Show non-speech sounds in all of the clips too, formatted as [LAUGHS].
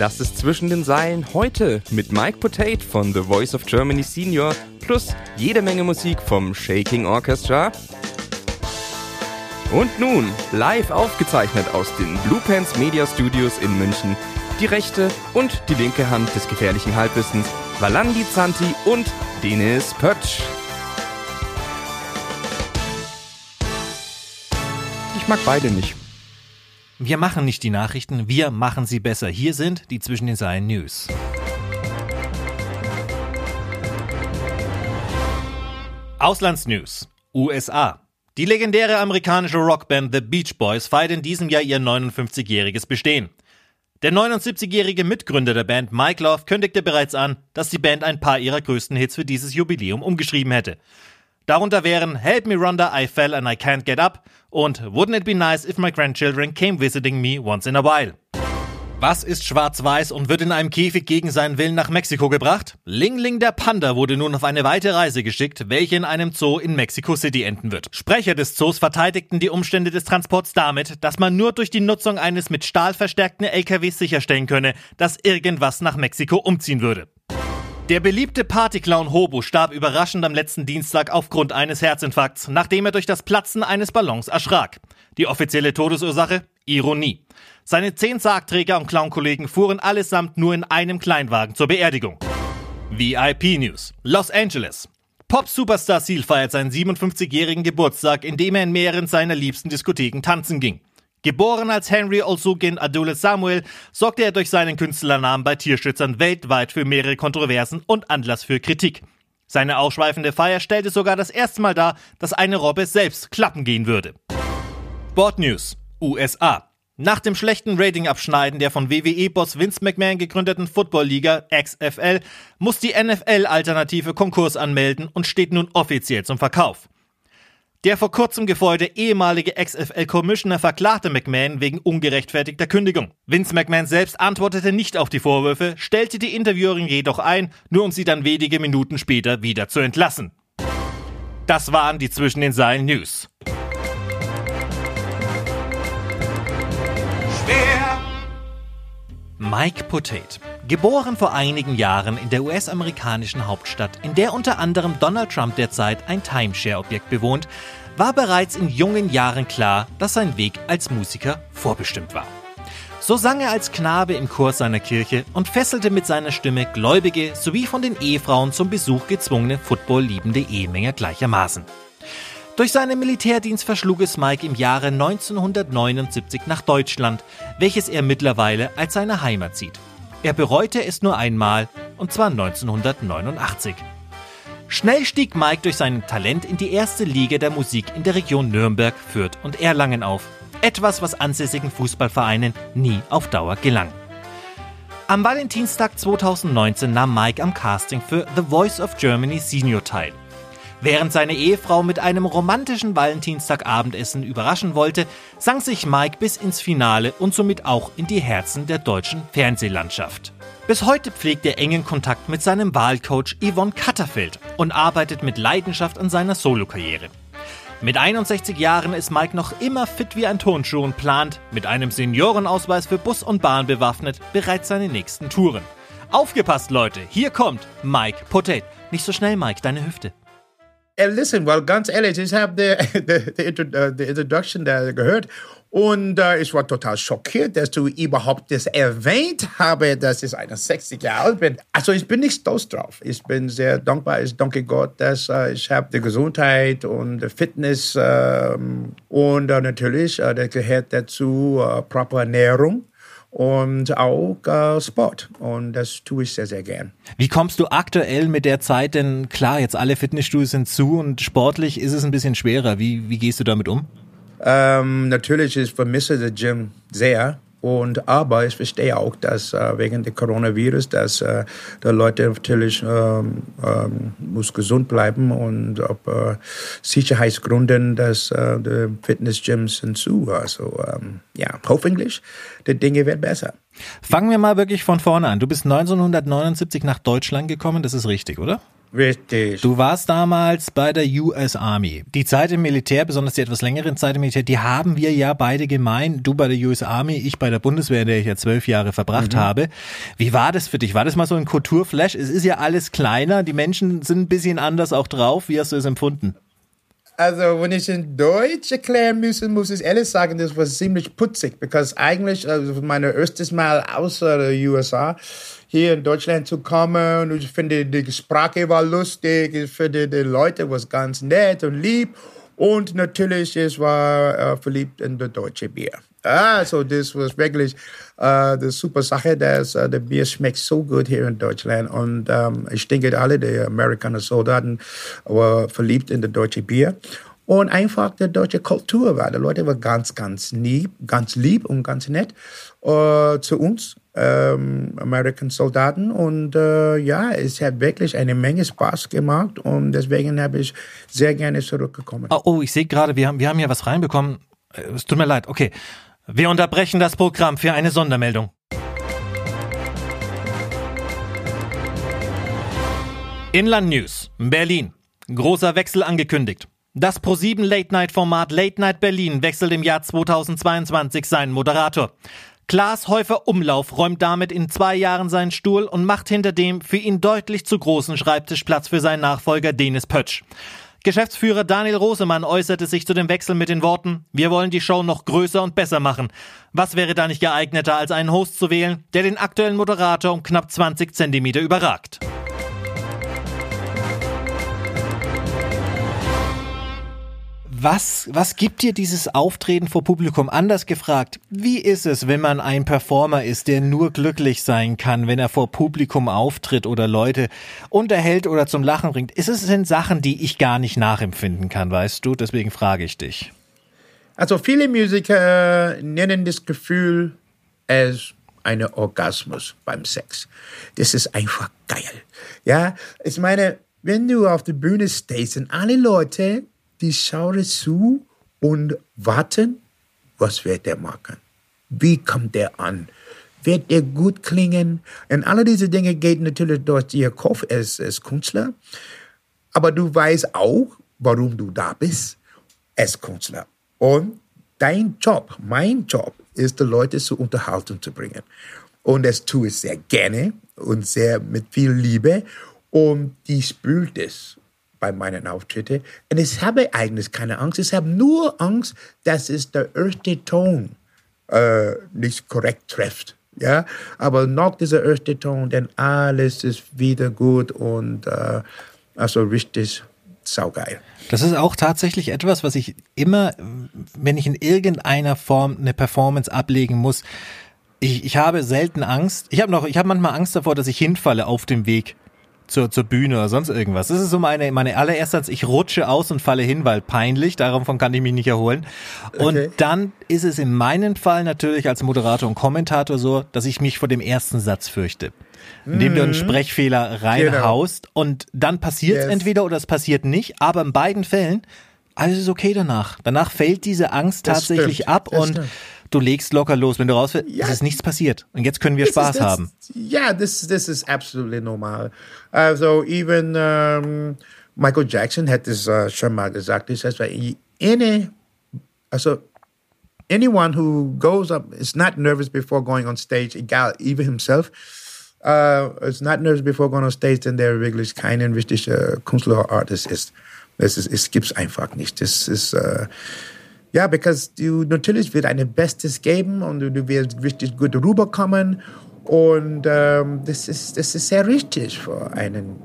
Das ist zwischen den Seilen heute mit Mike Potate von The Voice of Germany Senior plus jede Menge Musik vom Shaking Orchestra. Und nun, live aufgezeichnet aus den Blue Pants Media Studios in München, die rechte und die linke Hand des gefährlichen Halbwissens, Valandi Zanti und Denis Pötsch. Ich mag beide nicht. Wir machen nicht die Nachrichten, wir machen sie besser. Hier sind die Zwischen den Zeilen News. Auslandsnews. USA. Die legendäre amerikanische Rockband The Beach Boys feiert in diesem Jahr ihr 59-jähriges Bestehen. Der 79-jährige Mitgründer der Band Mike Love kündigte bereits an, dass die Band ein paar ihrer größten Hits für dieses Jubiläum umgeschrieben hätte. Darunter wären Help Me Rhonda, I Fell and I Can't Get Up und Wouldn't It Be Nice If My Grandchildren Came Visiting Me Once in a While. Was ist schwarz-weiß und wird in einem Käfig gegen seinen Willen nach Mexiko gebracht? Ling Ling der Panda wurde nun auf eine weite Reise geschickt, welche in einem Zoo in Mexico City enden wird. Sprecher des Zoos verteidigten die Umstände des Transports damit, dass man nur durch die Nutzung eines mit Stahl verstärkten LKWs sicherstellen könne, dass irgendwas nach Mexiko umziehen würde. Der beliebte Partyclown Hobo starb überraschend am letzten Dienstag aufgrund eines Herzinfarkts, nachdem er durch das Platzen eines Ballons erschrak. Die offizielle Todesursache? Ironie. Seine zehn Sargträger und Clownkollegen fuhren allesamt nur in einem Kleinwagen zur Beerdigung. VIP News. Los Angeles. Pop-Superstar Seal feiert seinen 57-jährigen Geburtstag, indem er in mehreren seiner liebsten Diskotheken tanzen ging. Geboren als Henry Olsugin Adule Samuel, sorgte er durch seinen Künstlernamen bei Tierschützern weltweit für mehrere Kontroversen und Anlass für Kritik. Seine ausschweifende Feier stellte sogar das erste Mal dar, dass eine Robbe selbst klappen gehen würde. Sport News USA nach dem schlechten Ratingabschneiden der von WWE-Boss Vince McMahon gegründeten Football-Liga XFL muss die NFL-Alternative Konkurs anmelden und steht nun offiziell zum Verkauf. Der vor kurzem gefeuerte ehemalige XFL-Commissioner verklagte McMahon wegen ungerechtfertigter Kündigung. Vince McMahon selbst antwortete nicht auf die Vorwürfe, stellte die Interviewerin jedoch ein, nur um sie dann wenige Minuten später wieder zu entlassen. Das waren die zwischen den Seilen News. Schwer. Mike Potate. Geboren vor einigen Jahren in der US-amerikanischen Hauptstadt, in der unter anderem Donald Trump derzeit ein Timeshare-Objekt bewohnt, war bereits in jungen Jahren klar, dass sein Weg als Musiker vorbestimmt war. So sang er als Knabe im Chor seiner Kirche und fesselte mit seiner Stimme Gläubige sowie von den Ehefrauen zum Besuch gezwungene football-liebende Ehemänner gleichermaßen. Durch seinen Militärdienst verschlug es Mike im Jahre 1979 nach Deutschland, welches er mittlerweile als seine Heimat sieht. Er bereute es nur einmal, und zwar 1989. Schnell stieg Mike durch sein Talent in die erste Liga der Musik in der Region Nürnberg, Fürth und Erlangen auf. Etwas, was ansässigen Fußballvereinen nie auf Dauer gelang. Am Valentinstag 2019 nahm Mike am Casting für The Voice of Germany Senior teil. Während seine Ehefrau mit einem romantischen Valentinstagabendessen überraschen wollte, sang sich Mike bis ins Finale und somit auch in die Herzen der deutschen Fernsehlandschaft. Bis heute pflegt er engen Kontakt mit seinem Wahlcoach Yvonne Katterfeld und arbeitet mit Leidenschaft an seiner Solokarriere. Mit 61 Jahren ist Mike noch immer fit wie ein Turnschuh und plant, mit einem Seniorenausweis für Bus und Bahn bewaffnet, bereits seine nächsten Touren. Aufgepasst, Leute, hier kommt Mike Potate. Nicht so schnell, Mike, deine Hüfte. Listen, well, ganz ehrlich, ich habe die, die, die, Intro, die Introduction da gehört und äh, ich war total schockiert, dass du überhaupt das erwähnt habe, dass ich 61 Jahre alt bin. Also ich bin nicht stolz drauf. Ich bin sehr dankbar. Ich danke Gott, dass äh, ich habe die Gesundheit und die Fitness äh, und äh, natürlich, äh, das gehört dazu, äh, proper Ernährung und auch äh, Sport. Und das tue ich sehr, sehr gern. Wie kommst du aktuell mit der Zeit denn klar? Jetzt alle Fitnessstudios sind zu und sportlich ist es ein bisschen schwerer. Wie, wie gehst du damit um? Ähm, natürlich, ich vermisse das Gym sehr. Und aber ich verstehe auch, dass äh, wegen des Coronavirus, dass äh, die Leute natürlich ähm, ähm, muss gesund bleiben und ob äh, Sicherheitsgründen, dass äh, die Fitnessgyms sind zu. Also ähm, ja, hoffentlich die Dinge werden besser. Fangen wir mal wirklich von vorne an. Du bist 1979 nach Deutschland gekommen, das ist richtig, oder? Richtig. Du warst damals bei der US Army. Die Zeit im Militär, besonders die etwas längeren Zeit im Militär, die haben wir ja beide gemein. Du bei der US Army, ich bei der Bundeswehr, in der ich ja zwölf Jahre verbracht mhm. habe. Wie war das für dich? War das mal so ein Kulturflash? Es ist ja alles kleiner, die Menschen sind ein bisschen anders auch drauf. Wie hast du es empfunden? Also, wenn ich in Deutsch erklären müssen, muss ich ehrlich sagen, das war ziemlich putzig, because eigentlich, also mein erstes Mal außer der USA, hier in Deutschland zu kommen. Ich finde, die Sprache war lustig. Ich finde, die Leute waren ganz nett und lieb. Und natürlich, ich war äh, verliebt in das deutsche Bier. Also, das war wirklich äh, eine super Sache, dass äh, das Bier schmeckt so gut hier in Deutschland. Und ähm, ich denke, alle die amerikanischen Soldaten waren verliebt in das deutsche Bier. Und einfach die deutsche Kultur war. Die Leute waren ganz, ganz lieb, ganz lieb und ganz nett äh, zu uns ähm, American Soldaten und äh, ja, es hat wirklich eine Menge Spaß gemacht und deswegen habe ich sehr gerne zurückgekommen. Oh, oh ich sehe gerade, wir haben, wir haben hier was reinbekommen. Äh, es tut mir leid, okay. Wir unterbrechen das Programm für eine Sondermeldung. Inland News, Berlin. Großer Wechsel angekündigt. Das Pro7 Late Night Format Late Night Berlin wechselt im Jahr 2022 seinen Moderator. Klaas Häufer Umlauf räumt damit in zwei Jahren seinen Stuhl und macht hinter dem für ihn deutlich zu großen Schreibtisch Platz für seinen Nachfolger Denis Pötsch. Geschäftsführer Daniel Rosemann äußerte sich zu dem Wechsel mit den Worten, wir wollen die Show noch größer und besser machen. Was wäre da nicht geeigneter, als einen Host zu wählen, der den aktuellen Moderator um knapp 20 Zentimeter überragt? Was, was gibt dir dieses Auftreten vor Publikum? Anders gefragt, wie ist es, wenn man ein Performer ist, der nur glücklich sein kann, wenn er vor Publikum auftritt oder Leute unterhält oder zum Lachen bringt? Ist es sind Sachen, die ich gar nicht nachempfinden kann, weißt du? Deswegen frage ich dich. Also viele Musiker nennen das Gefühl als eine Orgasmus beim Sex. Das ist einfach geil. Ja, ich meine, wenn du auf der Bühne stehst und alle Leute die schauen zu und warten, was wird er machen? Wie kommt er an? Wird er gut klingen? Und alle diese Dinge gehen natürlich durch ihr Kopf als, als Künstler. Aber du weißt auch, warum du da bist als Künstler. Und dein Job, mein Job, ist, die Leute zur Unterhaltung zu bringen. Und das tue ich sehr gerne und sehr mit viel Liebe. Und die spült es bei meinen Auftritten. Und ich habe eigentlich keine Angst. Ich habe nur Angst, dass es der erste Ton äh, nicht korrekt trifft. Ja, aber nach dieser erste Ton, dann alles ist wieder gut und äh, also richtig saugeil. Das ist auch tatsächlich etwas, was ich immer, wenn ich in irgendeiner Form eine Performance ablegen muss, ich, ich habe selten Angst. Ich habe noch, ich habe manchmal Angst davor, dass ich hinfalle auf dem Weg zur, zur Bühne oder sonst irgendwas. Das ist so meine, meine allererste Satz, ich rutsche aus und falle hin, weil peinlich, davon kann ich mich nicht erholen. Und okay. dann ist es in meinem Fall natürlich als Moderator und Kommentator so, dass ich mich vor dem ersten Satz fürchte. Indem du einen mhm. Sprechfehler reinhaust genau. und dann passiert es yes. entweder oder es passiert nicht, aber in beiden Fällen alles ist okay danach. Danach fällt diese Angst das tatsächlich stimmt. ab das und stimmt du legst locker los. Wenn du rausfällst, ja. es ist nichts passiert. Und jetzt können wir this Spaß is, haben. Ja, das this is absolutely normal. Also, even um, Michael Jackson hat es uh, schon mal gesagt. Das heißt, any, also, anyone who goes up is not nervous before going on stage, egal, even himself, uh, is not nervous before going on stage, denn der wirklich kein richtiger Künstler oder Artist ist. Es, ist, es gibt's einfach nicht. Das ist, uh, ja, because du natürlich wird ein Bestes geben und du, du wirst richtig gut rüberkommen. Und ähm, das, ist, das ist sehr richtig für einen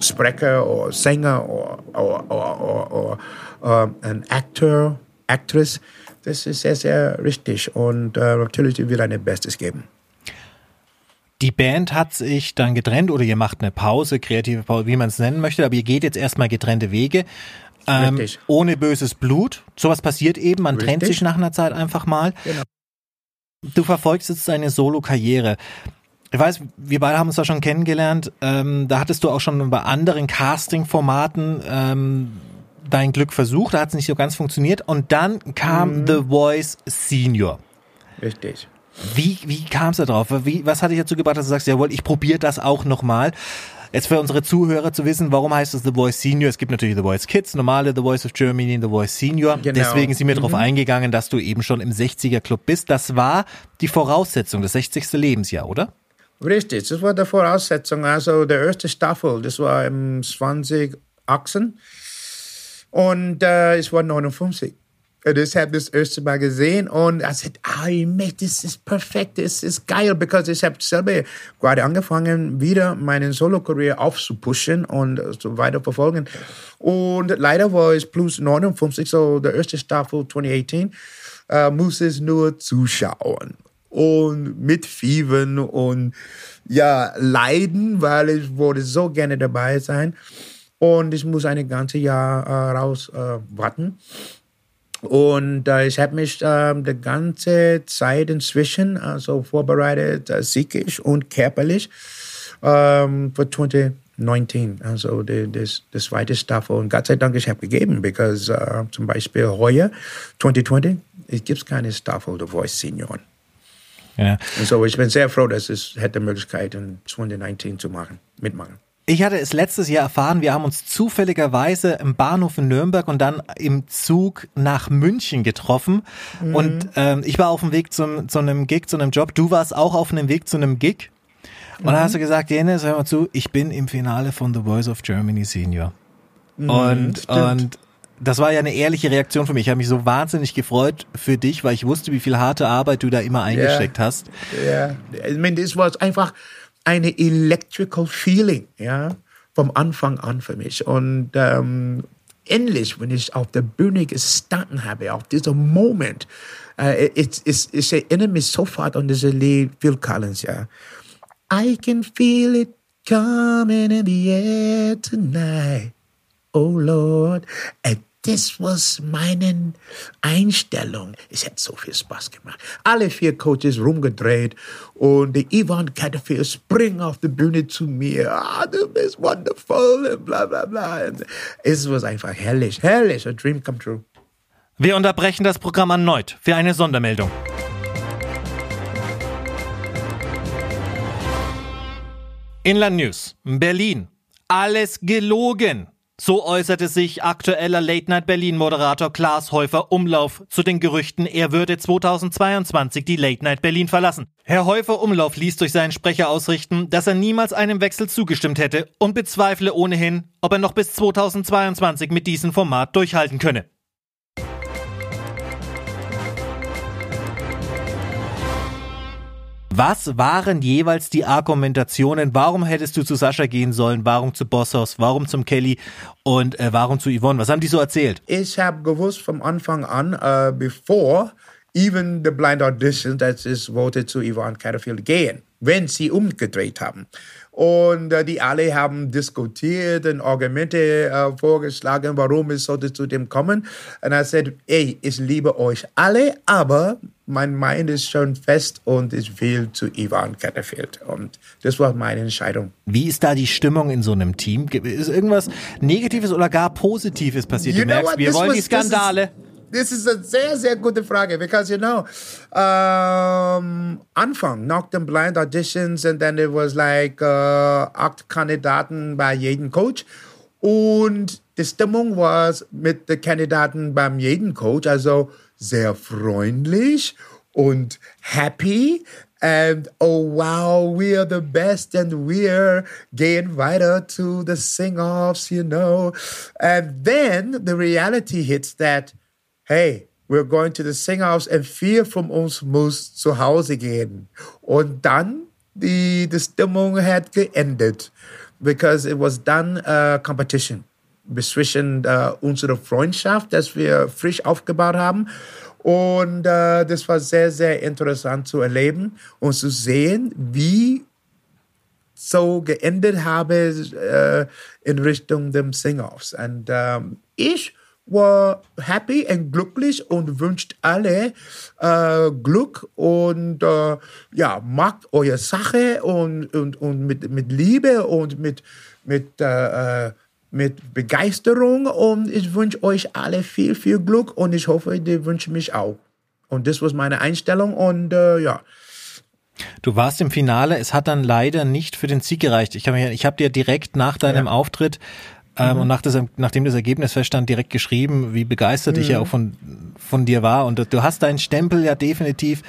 Sprecher oder Sänger oder, oder, oder, oder äh, ein Actor, Actress. Das ist sehr, sehr richtig. Und äh, natürlich wird ein Bestes geben. Die Band hat sich dann getrennt oder ihr macht eine Pause, kreative Pause, wie man es nennen möchte, aber ihr geht jetzt erstmal getrennte Wege. Ähm, ohne böses Blut. Sowas passiert eben, man Richtig. trennt sich nach einer Zeit einfach mal. Genau. Du verfolgst jetzt deine Solo-Karriere. Ich weiß, wir beide haben uns da schon kennengelernt. Ähm, da hattest du auch schon bei anderen Casting-Formaten ähm, dein Glück versucht. Da hat es nicht so ganz funktioniert. Und dann kam mhm. The Voice Senior. Richtig. Wie, wie kam es da drauf? Wie, was hat dich dazu gebracht, dass du sagst, jawohl, ich probiere das auch nochmal? Jetzt für unsere Zuhörer zu wissen, warum heißt es The Voice Senior? Es gibt natürlich The Voice Kids, normale The Voice of Germany, The Voice Senior. Genau. Deswegen sind wir Mhm. darauf eingegangen, dass du eben schon im 60er Club bist. Das war die Voraussetzung, das 60. Lebensjahr, oder? Richtig, das war die Voraussetzung. Also der erste Staffel, das war im 2018 und äh, ich war 59. Ich habe das erste Mal gesehen und ich sagte, ah, mate, das ist perfekt, das ist geil, because ich habe selber gerade angefangen, wieder meine Solo-Karriere aufzupushen und so weiter verfolgen. Und leider war es plus 59, so der erste Staffel 2018, äh, muss es nur zuschauen und mitfiebern und ja, leiden, weil ich wollte so gerne dabei sein. Und ich muss ein ganzes Jahr äh, raus äh, warten. Und äh, ich habe mich äh, die ganze Zeit inzwischen also vorbereitet, äh, psychisch und körperlich ähm, für 2019, also die, das, das zweite Staffel. Und Gott sei Dank, ich habe gegeben, because äh, zum Beispiel heuer, 2020, es gibt keine Staffel The Voice Senioren. Ja. Und so, ich bin sehr froh, dass es hätte Möglichkeit in 2019 zu machen, mitmachen. Ich hatte es letztes Jahr erfahren, wir haben uns zufälligerweise im Bahnhof in Nürnberg und dann im Zug nach München getroffen. Und ähm, ich war auf dem Weg zum, zu einem Gig, zu einem Job. Du warst auch auf einem Weg zu einem Gig. Und dann hast du gesagt, Jene, hör mal zu, ich bin im Finale von The Voice of Germany Senior. und, stimmt. und das war ja eine ehrliche Reaktion für mich. Ich habe mich so wahnsinnig gefreut für dich, weil ich wusste, wie viel harte Arbeit du da immer eingesteckt hast. Ja, ich meine, das war einfach eine electrical feeling, ja, vom Anfang an für mich. Und ähm, endlich, wenn ich auf der Bühne gestanden habe, auf dieser Moment, uh, äh, ich, ich, ich erinnere mich sofort an dieses Lied Phil Collins, ja. I can feel it coming in the air tonight. Oh Lord. And das was meine Einstellung. Es hat so viel Spaß gemacht. Alle vier Coaches rumgedreht und der Ivan Catterfield springt auf die Bühne zu mir. Ah, du bist wonderful und bla bla bla. Und es war einfach herrlich, herrlich. A dream come true. Wir unterbrechen das Programm erneut für eine Sondermeldung. Inland News. Berlin. Alles gelogen. So äußerte sich aktueller Late Night Berlin Moderator Klaas Häufer Umlauf zu den Gerüchten, er würde 2022 die Late Night Berlin verlassen. Herr Häufer Umlauf ließ durch seinen Sprecher ausrichten, dass er niemals einem Wechsel zugestimmt hätte und bezweifle ohnehin, ob er noch bis 2022 mit diesem Format durchhalten könne. Was waren jeweils die Argumentationen? Warum hättest du zu Sascha gehen sollen? Warum zu Bosshaus? Warum zum Kelly? Und äh, warum zu Yvonne? Was haben die so erzählt? Ich habe gewusst vom Anfang an, uh, before even the blind audition, dass ich wollte zu Yvonne Catterfield gehen, wenn sie umgedreht haben. Und äh, die alle haben diskutiert und Argumente äh, vorgeschlagen, warum es sollte zu dem kommen. Und er sagt, ey, ich liebe euch alle, aber mein Mind ist schon fest und ich will zu Yvonne Catterfield. Und das war meine Entscheidung. Wie ist da die Stimmung in so einem Team? Ist irgendwas Negatives oder gar Positives passiert? You du merkst, wir wollen was- die Skandale. This is, this is a sehr, sehr gute Frage, because you know, um, Anfang, nach den Blind Auditions, and then it was like uh, acht Kandidaten bei jedem Coach. Und die Stimmung war mit den Kandidaten beim jeden Coach, also sehr freundlich und happy. And oh wow, we are the best, and we're getting weiter to the sing-offs, you know. And then the reality hits that, hey, we're going to the sing-offs, and vier von uns muss zu Hause gehen. Und dann die, die Stimmung hat geendet, because it was done uh, competition zwischen uh, unserer Freundschaft, das wir frisch aufgebaut haben. Und äh, das war sehr, sehr interessant zu erleben und zu sehen, wie so geendet habe äh, in Richtung dem Sing-Offs. Und ähm, ich war happy und glücklich und wünscht alle äh, Glück und äh, ja, macht eure Sache und, und, und mit, mit Liebe und mit, mit, äh, äh, mit Begeisterung und ich wünsche euch alle viel, viel Glück und ich hoffe, die wünschen mich auch. Und das war meine Einstellung und äh, ja, Du warst im Finale, es hat dann leider nicht für den Sieg gereicht. Ich habe hab dir direkt nach deinem ja. Auftritt ähm, mhm. und nach das, nachdem das Ergebnis feststand, direkt geschrieben, wie begeistert mhm. ich ja auch von, von dir war. Und du hast deinen Stempel ja definitiv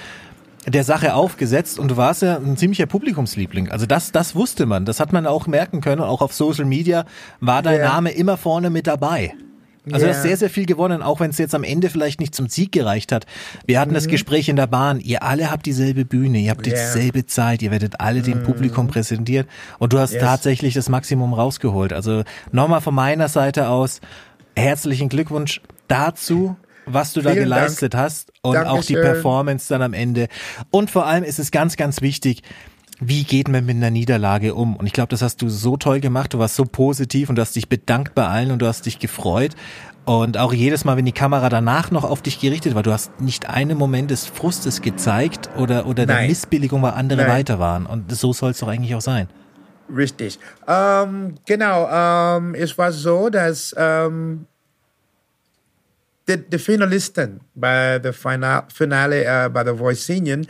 der Sache aufgesetzt und du warst ja ein ziemlicher Publikumsliebling. Also das, das wusste man, das hat man auch merken können. Auch auf Social Media war dein yeah. Name immer vorne mit dabei. Also yeah. du hast sehr, sehr viel gewonnen, auch wenn es jetzt am Ende vielleicht nicht zum Sieg gereicht hat. Wir hatten mhm. das Gespräch in der Bahn. Ihr alle habt dieselbe Bühne, ihr habt yeah. dieselbe Zeit, ihr werdet alle dem mhm. Publikum präsentiert und du hast yes. tatsächlich das Maximum rausgeholt. Also nochmal von meiner Seite aus herzlichen Glückwunsch dazu was du da Vielen geleistet Dank. hast und Dankeschön. auch die Performance dann am Ende. Und vor allem ist es ganz, ganz wichtig, wie geht man mit einer Niederlage um? Und ich glaube, das hast du so toll gemacht, du warst so positiv und du hast dich bedankt bei allen und du hast dich gefreut. Und auch jedes Mal, wenn die Kamera danach noch auf dich gerichtet war, du hast nicht einen Moment des Frustes gezeigt oder, oder der Missbilligung, weil andere Nein. weiter waren. Und so soll es doch eigentlich auch sein. Richtig. Ähm, genau, ähm, es war so, dass ähm, die, die Finalisten bei der Final, Finale äh, bei der Voice Senior,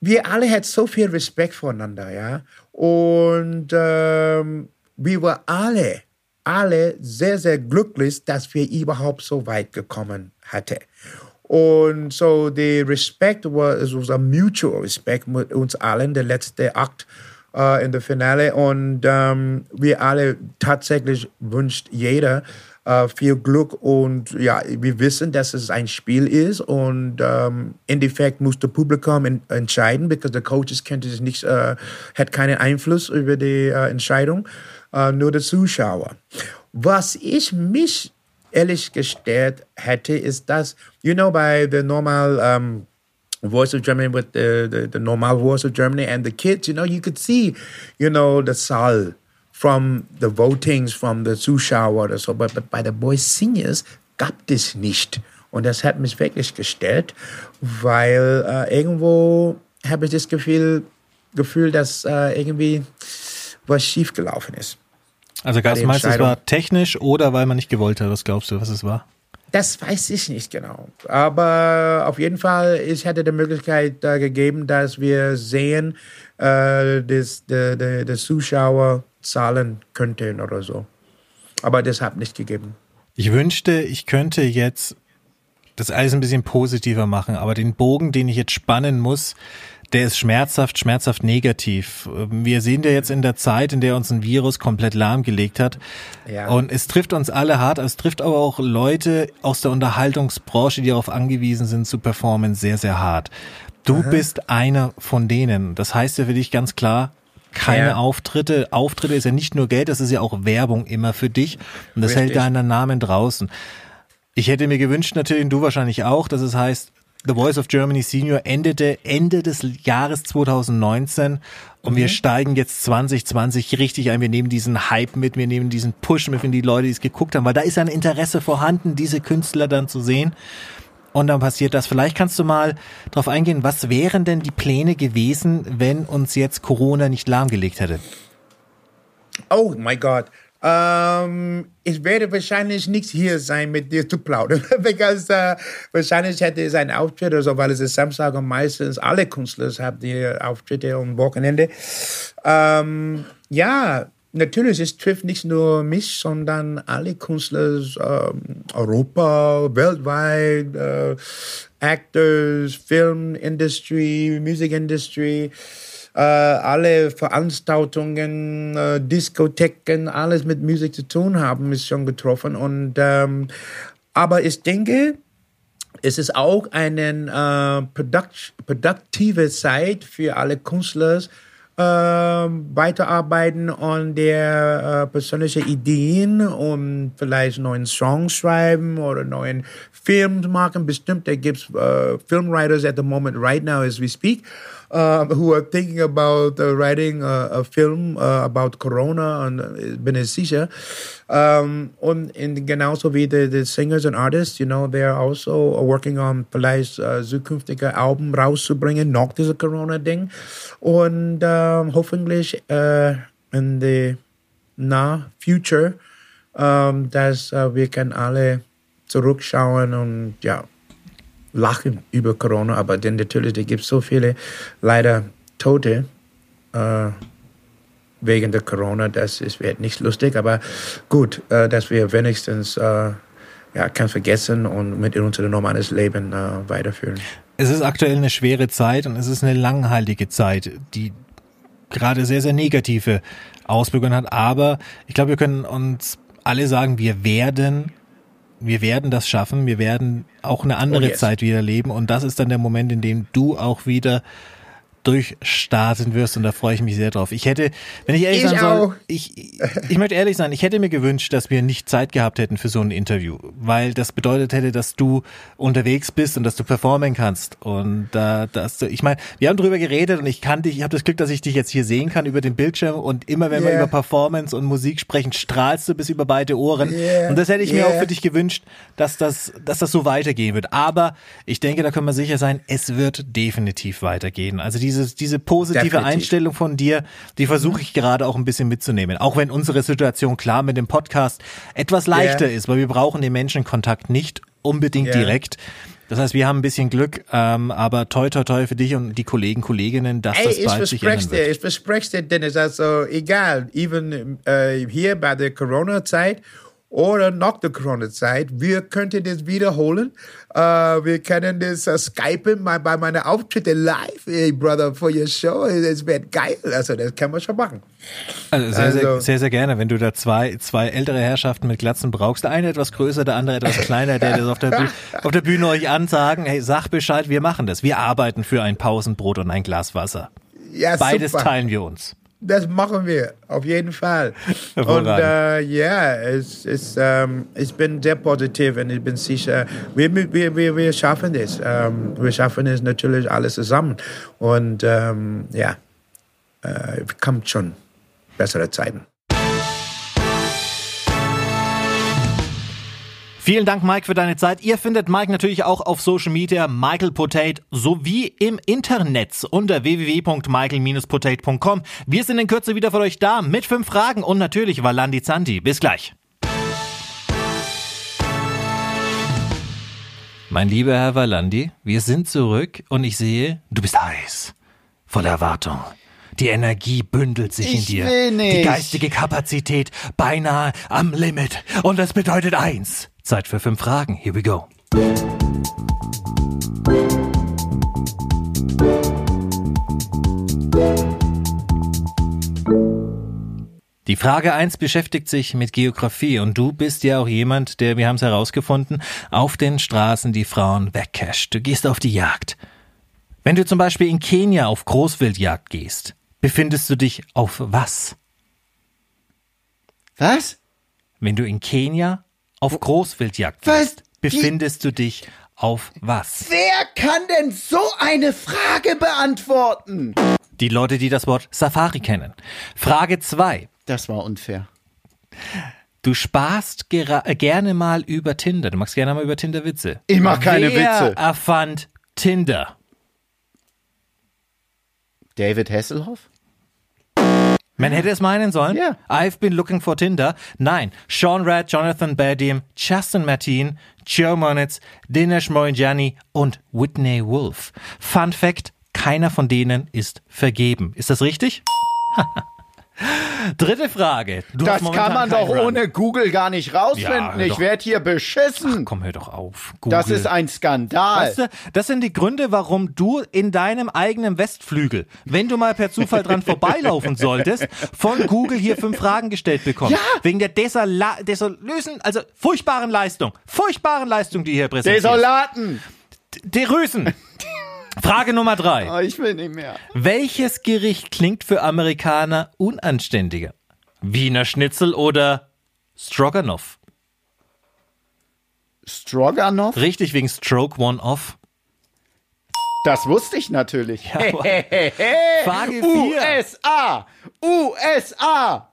wir alle hatten so viel Respekt voneinander, ja. Und ähm, wir waren alle, alle sehr, sehr glücklich, dass wir überhaupt so weit gekommen hatten. Und so der Respekt war, es war ein mutual Respekt mit uns allen, der letzte Akt äh, in der Finale. Und ähm, wir alle tatsächlich wünscht jeder, äh, viel Glück und ja, wir wissen, dass es ein Spiel ist und ähm, im Endeffekt muss das Publikum in, entscheiden, because der Coaches könnte sich nicht, äh, hat keinen Einfluss über die äh, Entscheidung, äh, nur der Zuschauer. Was ich mich ehrlich gestellt hätte, ist, dass, you know, bei the normal um, Voice of Germany with the, the, the normal Voice of Germany and the kids, you know, you could see, you know, the Saal from the votings from the Zuschauer oder so. But, bei den Boys Seniors gab es nicht. Und das hat mich wirklich gestellt, weil äh, irgendwo habe ich das Gefühl, Gefühl dass äh, irgendwie was schiefgelaufen ist. Also du, es war technisch oder weil man nicht gewollt hat? Was glaubst du, was es war? Das weiß ich nicht genau. Aber auf jeden Fall, ich hätte die Möglichkeit äh, gegeben, dass wir sehen, äh, dass der Zuschauer zahlen könnten oder so. Aber das hat nicht gegeben. Ich wünschte, ich könnte jetzt das alles ein bisschen positiver machen, aber den Bogen, den ich jetzt spannen muss, der ist schmerzhaft, schmerzhaft negativ. Wir sehen ja jetzt in der Zeit, in der uns ein Virus komplett lahmgelegt hat. Ja. Und es trifft uns alle hart, es trifft aber auch Leute aus der Unterhaltungsbranche, die darauf angewiesen sind zu performen, sehr, sehr hart. Du Aha. bist einer von denen. Das heißt ja für dich ganz klar, keine ja. Auftritte. Auftritte ist ja nicht nur Geld, das ist ja auch Werbung immer für dich. Und das Richtig. hält deinen Namen draußen. Ich hätte mir gewünscht, natürlich, du wahrscheinlich auch, dass es heißt, The Voice of Germany Senior endete Ende des Jahres 2019 und mhm. wir steigen jetzt 2020 richtig ein. Wir nehmen diesen Hype mit, wir nehmen diesen Push mit, wenn die Leute, die es geguckt haben, weil da ist ein Interesse vorhanden, diese Künstler dann zu sehen und dann passiert das. Vielleicht kannst du mal darauf eingehen, was wären denn die Pläne gewesen, wenn uns jetzt Corona nicht lahmgelegt hätte? Oh mein Gott. Um, ich werde wahrscheinlich nicht hier sein, mit dir zu plaudern, [LAUGHS] because uh, wahrscheinlich hätte es einen Auftritt oder so, weil es ist Samstag und meistens alle Künstler haben die Auftritte am Wochenende. Um, ja, natürlich, es trifft nicht nur mich, sondern alle Künstler, ähm, Europa, weltweit, äh, Actors, Filmindustrie, Musikindustrie, äh, alle Veranstaltungen, äh, Diskotheken, alles mit Musik zu tun haben, ist schon getroffen. Und ähm, aber ich denke, es ist auch eine äh, produkt produktive Zeit für alle Künstler, äh, weiterarbeiten an der äh, persönlichen Ideen und vielleicht neuen Songs schreiben oder neuen Film machen. Bestimmt, da gibt es uh, Filmwriters at the moment right now as we speak um, who are thinking about uh, writing a, a film uh, about Corona bin ich sicher. Um, und genauso wie die, die Singers and Artists, you know, they're also working on vielleicht uh, zukünftige Alben rauszubringen, noch diese Corona-Ding. Und um, hoffentlich uh, in the nah future, um, dass uh, wir können alle zurückschauen und ja, lachen über Corona, aber denn natürlich, da gibt es so viele leider Tote äh, wegen der Corona, das ist, wird nicht lustig, aber gut, äh, dass wir wenigstens äh, ja, kann vergessen und mit unser normales Leben äh, weiterführen. Es ist aktuell eine schwere Zeit und es ist eine langhaltige Zeit, die gerade sehr, sehr negative Auswirkungen hat. Aber ich glaube, wir können uns alle sagen, wir werden wir werden das schaffen, wir werden auch eine andere oh yes. Zeit wieder leben und das ist dann der Moment, in dem du auch wieder durchstarten wirst und da freue ich mich sehr drauf. Ich hätte, wenn ich ehrlich ich sein soll, ich, ich möchte ehrlich sein, ich hätte mir gewünscht, dass wir nicht Zeit gehabt hätten für so ein Interview, weil das bedeutet hätte, dass du unterwegs bist und dass du performen kannst und da, äh, dass du, ich meine, wir haben drüber geredet und ich kann dich, ich habe das Glück, dass ich dich jetzt hier sehen kann über den Bildschirm und immer wenn yeah. wir über Performance und Musik sprechen, strahlst du bis über beide Ohren yeah. und das hätte ich yeah. mir auch für dich gewünscht, dass das, dass das so weitergehen wird. Aber ich denke, da können wir sicher sein, es wird definitiv weitergehen. Also diese diese, diese positive Definitiv. Einstellung von dir, die versuche ich gerade auch ein bisschen mitzunehmen. Auch wenn unsere Situation klar mit dem Podcast etwas leichter yeah. ist, weil wir brauchen den Menschenkontakt nicht unbedingt yeah. direkt. Das heißt, wir haben ein bisschen Glück, ähm, aber toi toi toi für dich und die Kollegen, Kolleginnen, dass Ey, das bald sich ändern wird. Ich verspreche dir, Dennis, also egal, even äh, hier bei der Corona-Zeit oder nach der Corona-Zeit. Wir könnten das wiederholen. Uh, wir können das uh, skypen bei, bei meinen Auftritten live, hey Brother, for your show. Es wird geil. Also das kann man schon machen. Also sehr, also, sehr, sehr, sehr gerne, wenn du da zwei, zwei ältere Herrschaften mit Glatzen brauchst. Der eine etwas größer, der andere etwas kleiner, der das auf der, Bühne, [LAUGHS] auf der Bühne euch ansagen, hey, sag Bescheid, wir machen das. Wir arbeiten für ein Pausenbrot und ein Glas Wasser. Ja, Beides super. teilen wir uns. Das machen wir, auf jeden Fall. Und äh, ja, es, es, ähm, ich bin sehr positiv und ich bin sicher, wir, wir, wir, wir schaffen das. Ähm, wir schaffen es natürlich alles zusammen. Und ähm, ja, äh, kommt schon bessere Zeiten. Vielen Dank, Mike, für deine Zeit. Ihr findet Mike natürlich auch auf Social Media, Michael Potate, sowie im Internet unter www.michael-potate.com. Wir sind in Kürze wieder für euch da mit fünf Fragen und natürlich Valandi Zanti. Bis gleich. Mein lieber Herr Valandi, wir sind zurück und ich sehe, du bist heiß. Voller Erwartung. Die Energie bündelt sich ich in dir. Will nicht. Die geistige Kapazität beinahe am Limit. Und das bedeutet eins. Zeit für fünf Fragen. Here we go. Die Frage 1 beschäftigt sich mit Geografie und du bist ja auch jemand, der, wir haben es herausgefunden, auf den Straßen die Frauen wegcasht. Du gehst auf die Jagd. Wenn du zum Beispiel in Kenia auf Großwildjagd gehst, befindest du dich auf was? Was? Wenn du in Kenia auf Großwildjagd bist, befindest du dich auf was? Wer kann denn so eine Frage beantworten? Die Leute, die das Wort Safari kennen. Frage 2. Das war unfair. Du sparst äh, gerne mal über Tinder. Du machst gerne mal über Tinder Witze. Ich mach keine Wer Witze. erfand Tinder? David Hasselhoff? Man hätte es meinen sollen. Yeah. I've been looking for Tinder. Nein. Sean Rad, Jonathan Badim, Justin Martin, Joe Monitz, Dinesh Moinjani und Whitney Wolf. Fun Fact, keiner von denen ist vergeben. Ist das richtig? [LAUGHS] Dritte Frage. Du das kann man doch Run. ohne Google gar nicht rausfinden. Ja, ich werde hier beschissen. Ach, komm, hör doch auf. Google. Das ist ein Skandal. Weißt du, das sind die Gründe, warum du in deinem eigenen Westflügel, wenn du mal per Zufall dran vorbeilaufen [LAUGHS] solltest, von Google hier fünf Fragen gestellt bekommst. Ja. Wegen der Desala desolösen, also furchtbaren Leistung. Furchtbaren Leistung, die hier präsentiert. Desolaten. Derösen. [LAUGHS] Frage Nummer drei. Oh, ich will nicht mehr. Welches Gericht klingt für Amerikaner unanständiger? Wiener Schnitzel oder Stroganoff? Stroganoff? Richtig, wegen Stroke One Off. Das wusste ich natürlich. Ja, Frage 4. USA! USA!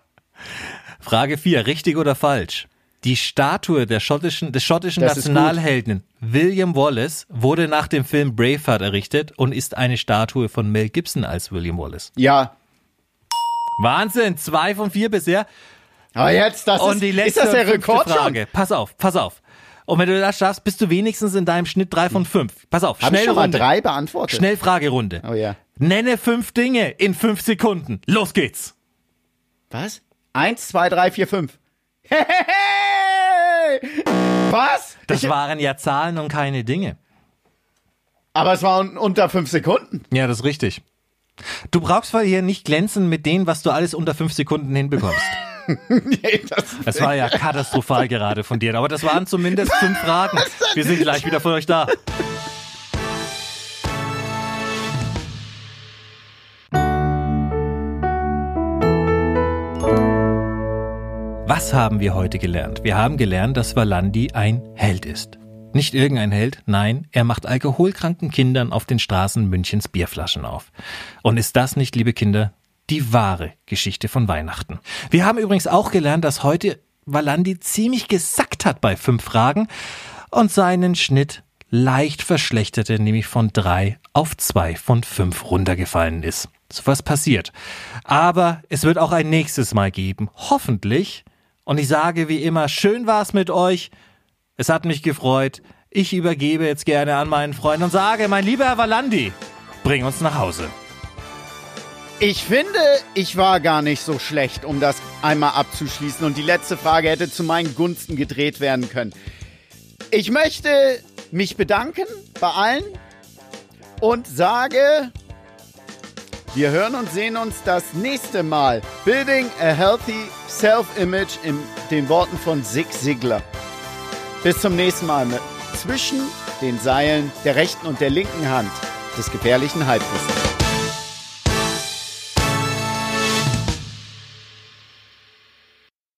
Frage 4. Richtig oder falsch? Die Statue der schottischen, des schottischen das Nationalhelden William Wallace wurde nach dem Film Braveheart errichtet und ist eine Statue von Mel Gibson als William Wallace. Ja. Wahnsinn, zwei von vier bisher. Aber jetzt, das und ist, die letzte ist das der Rekord Frage. Schon? Pass auf, pass auf. Und wenn du das schaffst, bist du wenigstens in deinem Schnitt drei von fünf. Pass auf, Hab ich schnell schon mal Runde. drei beantwortet? Schnell Fragerunde. Oh ja. Nenne fünf Dinge in fünf Sekunden. Los geht's. Was? Eins, zwei, drei, vier, fünf. Hey! [LAUGHS] Was? Das Ich- waren ja Zahlen und keine Dinge. aber es waren unter fünf Sekunden. Ja, das ist richtig. Du brauchst zwar hier nicht glänzen mit dem, was du alles unter fünf Sekunden hinbekommst. [LAUGHS] Nee, das, Das war ja [LAUGHS] katastrophal gerade von dir, aber das waren zumindest fünf Fragen. Wir sind gleich wieder für euch da. Was haben wir heute gelernt? Wir haben gelernt, dass Valandi ein Held ist. Nicht irgendein Held, nein, er macht alkoholkranken Kindern auf den Straßen Münchens Bierflaschen auf. Und ist das nicht, liebe Kinder, die wahre Geschichte von Weihnachten? Wir haben übrigens auch gelernt, dass heute Valandi ziemlich gesackt hat bei fünf Fragen und seinen Schnitt leicht verschlechterte, nämlich von drei auf zwei von fünf runtergefallen ist. So was passiert. Aber es wird auch ein nächstes Mal geben. Hoffentlich. Und ich sage wie immer, schön war's mit euch. Es hat mich gefreut. Ich übergebe jetzt gerne an meinen Freund und sage, mein lieber Herr Valandi, bring uns nach Hause. Ich finde, ich war gar nicht so schlecht, um das einmal abzuschließen. Und die letzte Frage hätte zu meinen Gunsten gedreht werden können. Ich möchte mich bedanken bei allen und sage, wir hören und sehen uns das nächste Mal. Building a Healthy Self-Image in den Worten von Zig Ziglar. Bis zum nächsten Mal mit zwischen den Seilen der rechten und der linken Hand des gefährlichen Halbwissens.